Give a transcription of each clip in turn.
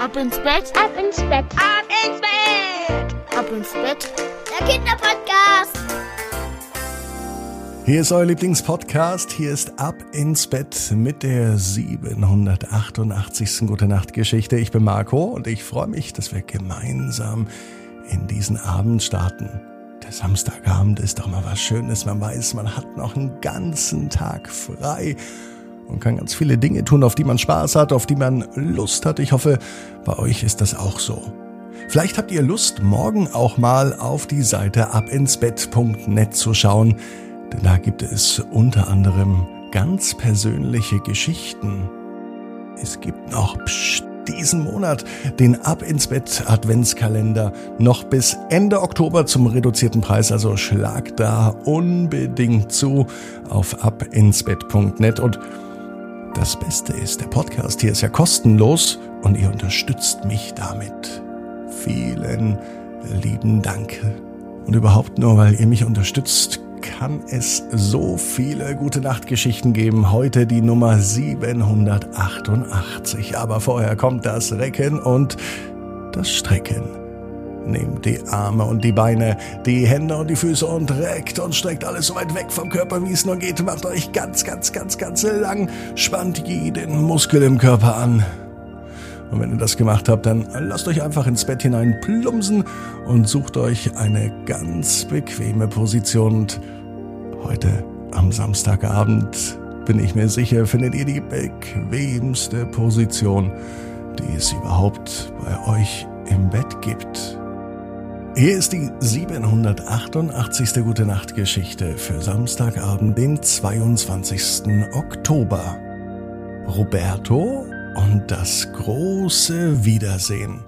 Ab ins Bett, ab ins Bett, ab ins Bett, ab ins Bett. Der Kinderpodcast. Hier ist euer Lieblingspodcast. Hier ist Ab ins Bett mit der 788. Gute Nacht Geschichte. Ich bin Marco und ich freue mich, dass wir gemeinsam in diesen Abend starten. Der Samstagabend ist doch mal was Schönes. Man weiß, man hat noch einen ganzen Tag frei und kann ganz viele Dinge tun, auf die man Spaß hat, auf die man Lust hat. Ich hoffe, bei euch ist das auch so. Vielleicht habt ihr Lust, morgen auch mal auf die Seite abinsbett.net zu schauen, denn da gibt es unter anderem ganz persönliche Geschichten. Es gibt noch pst, diesen Monat den Ab ins Bett Adventskalender noch bis Ende Oktober zum reduzierten Preis, also schlag da unbedingt zu auf abinsbett.net und das Beste ist, der Podcast hier ist ja kostenlos und ihr unterstützt mich damit. Vielen lieben Dank. Und überhaupt nur, weil ihr mich unterstützt, kann es so viele gute Nachtgeschichten geben. Heute die Nummer 788. Aber vorher kommt das Recken und das Strecken. Nehmt die Arme und die Beine, die Hände und die Füße und reckt und streckt alles so weit weg vom Körper, wie es nur geht. Macht euch ganz, ganz, ganz, ganz lang. Spannt jeden Muskel im Körper an. Und wenn ihr das gemacht habt, dann lasst euch einfach ins Bett hinein plumpsen und sucht euch eine ganz bequeme Position. Und heute am Samstagabend bin ich mir sicher, findet ihr die bequemste Position, die es überhaupt bei euch im Bett gibt. Hier ist die 788. Gute Nacht Geschichte für Samstagabend, den 22. Oktober. Roberto und das große Wiedersehen.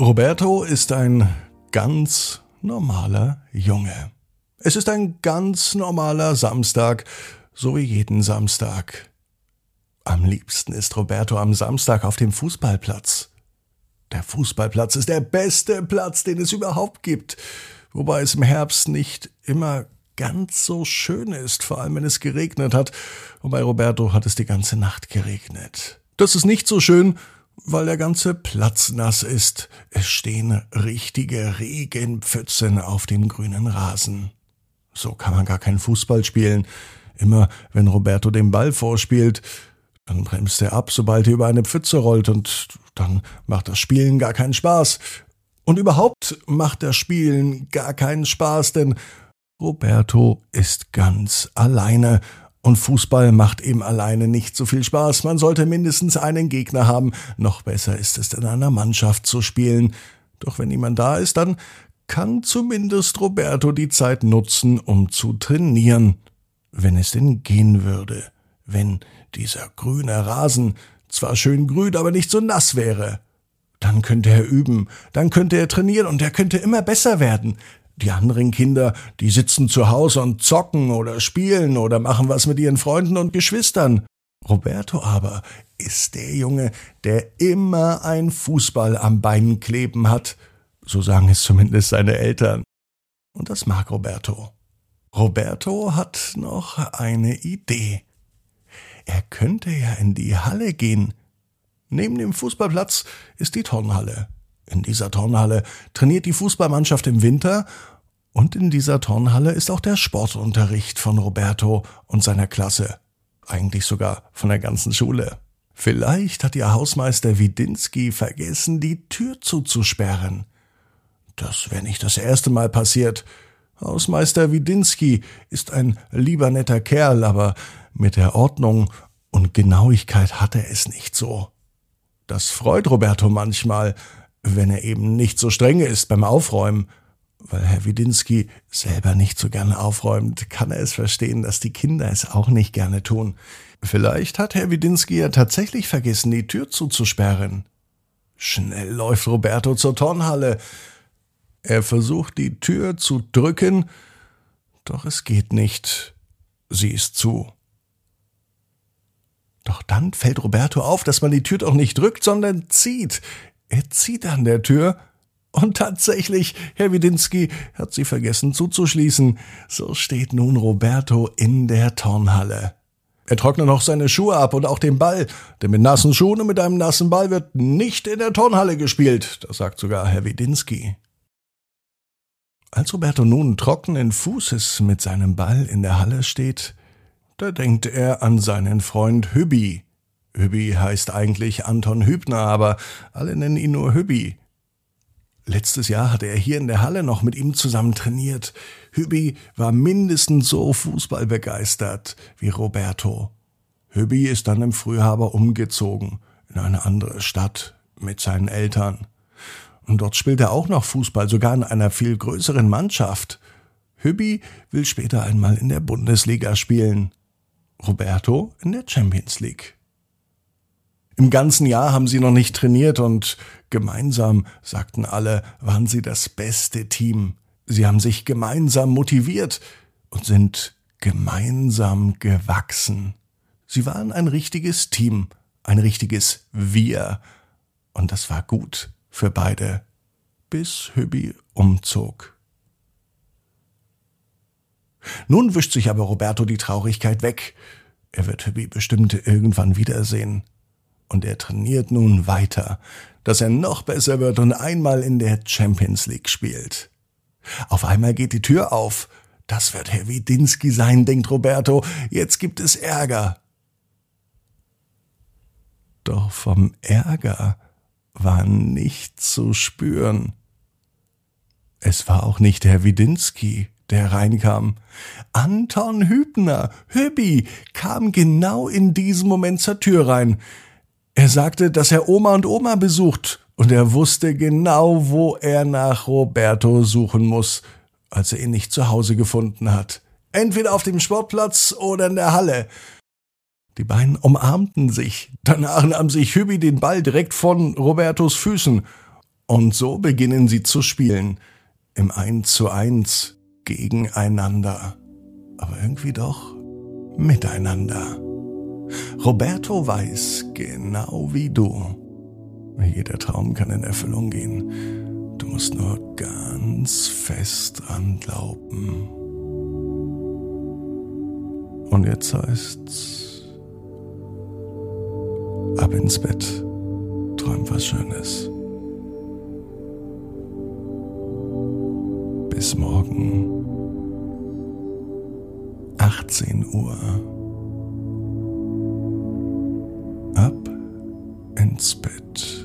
Roberto ist ein ganz normaler Junge. Es ist ein ganz normaler Samstag, so wie jeden Samstag. Am liebsten ist Roberto am Samstag auf dem Fußballplatz. Der Fußballplatz ist der beste Platz, den es überhaupt gibt. Wobei es im Herbst nicht immer ganz so schön ist, vor allem wenn es geregnet hat. Und bei Roberto hat es die ganze Nacht geregnet. Das ist nicht so schön, weil der ganze Platz nass ist. Es stehen richtige Regenpfützen auf dem grünen Rasen. So kann man gar keinen Fußball spielen. Immer wenn Roberto den Ball vorspielt, dann bremst er ab, sobald er über eine Pfütze rollt und dann macht das Spielen gar keinen Spaß. Und überhaupt macht das Spielen gar keinen Spaß, denn Roberto ist ganz alleine und Fußball macht eben alleine nicht so viel Spaß. Man sollte mindestens einen Gegner haben. Noch besser ist es, in einer Mannschaft zu spielen. Doch wenn niemand da ist, dann kann zumindest Roberto die Zeit nutzen, um zu trainieren. Wenn es denn gehen würde. Wenn dieser grüne Rasen zwar schön grün, aber nicht so nass wäre. Dann könnte er üben, dann könnte er trainieren und er könnte immer besser werden. Die anderen Kinder, die sitzen zu Hause und zocken oder spielen oder machen was mit ihren Freunden und Geschwistern. Roberto aber ist der Junge, der immer ein Fußball am Bein kleben hat. So sagen es zumindest seine Eltern. Und das mag Roberto. Roberto hat noch eine Idee. Er könnte ja in die Halle gehen. Neben dem Fußballplatz ist die Turnhalle. In dieser Turnhalle trainiert die Fußballmannschaft im Winter und in dieser Turnhalle ist auch der Sportunterricht von Roberto und seiner Klasse. Eigentlich sogar von der ganzen Schule. Vielleicht hat ihr Hausmeister Widinski vergessen, die Tür zuzusperren. Das wäre nicht das erste Mal passiert. Hausmeister Widinski ist ein lieber netter Kerl, aber mit der Ordnung und Genauigkeit hat er es nicht so. Das freut Roberto manchmal, wenn er eben nicht so streng ist beim Aufräumen. Weil Herr Widinski selber nicht so gerne aufräumt, kann er es verstehen, dass die Kinder es auch nicht gerne tun. Vielleicht hat Herr Widinski ja tatsächlich vergessen, die Tür zuzusperren. Schnell läuft Roberto zur Turnhalle. Er versucht die Tür zu drücken, doch es geht nicht. Sie ist zu. Doch dann fällt Roberto auf, dass man die Tür doch nicht drückt, sondern zieht. Er zieht an der Tür und tatsächlich, Herr Widinski hat sie vergessen zuzuschließen. So steht nun Roberto in der Turnhalle. Er trocknet noch seine Schuhe ab und auch den Ball, denn mit nassen Schuhen und mit einem nassen Ball wird nicht in der Turnhalle gespielt. Das sagt sogar Herr Widinski. Als Roberto nun trockenen Fußes mit seinem Ball in der Halle steht, da denkt er an seinen Freund Hübbi. Hübbi heißt eigentlich Anton Hübner, aber alle nennen ihn nur Hübbi. Letztes Jahr hatte er hier in der Halle noch mit ihm zusammen trainiert. Hübbi war mindestens so fußballbegeistert wie Roberto. Hübbi ist dann im Frühjahr aber umgezogen in eine andere Stadt mit seinen Eltern. Und dort spielt er auch noch Fußball, sogar in einer viel größeren Mannschaft. Hübbi will später einmal in der Bundesliga spielen. Roberto in der Champions League. Im ganzen Jahr haben sie noch nicht trainiert und gemeinsam, sagten alle, waren sie das beste Team. Sie haben sich gemeinsam motiviert und sind gemeinsam gewachsen. Sie waren ein richtiges Team, ein richtiges Wir. Und das war gut für beide, bis Hübbi umzog. Nun wischt sich aber Roberto die Traurigkeit weg. Er wird Hübbi bestimmt irgendwann wiedersehen. Und er trainiert nun weiter, dass er noch besser wird und einmal in der Champions League spielt. Auf einmal geht die Tür auf. Das wird Herr Widinski sein, denkt Roberto. Jetzt gibt es Ärger. Doch vom Ärger war nichts zu spüren. Es war auch nicht Herr Widinski, der reinkam. Anton Hübner, Hübbi, kam genau in diesem Moment zur Tür rein. Er sagte, dass er Oma und Oma besucht, und er wusste genau, wo er nach Roberto suchen muss, als er ihn nicht zu Hause gefunden hat. Entweder auf dem Sportplatz oder in der Halle. Die beiden umarmten sich. Danach nahm sich Hübi den Ball direkt von Robertos Füßen. Und so beginnen sie zu spielen. Im Eins zu eins gegeneinander. Aber irgendwie doch miteinander. Roberto weiß, genau wie du, jeder Traum kann in Erfüllung gehen. Du musst nur ganz fest dran glauben. Und jetzt heißt's ab ins Bett, träum was Schönes. Bis morgen, 18 Uhr. ins Bett.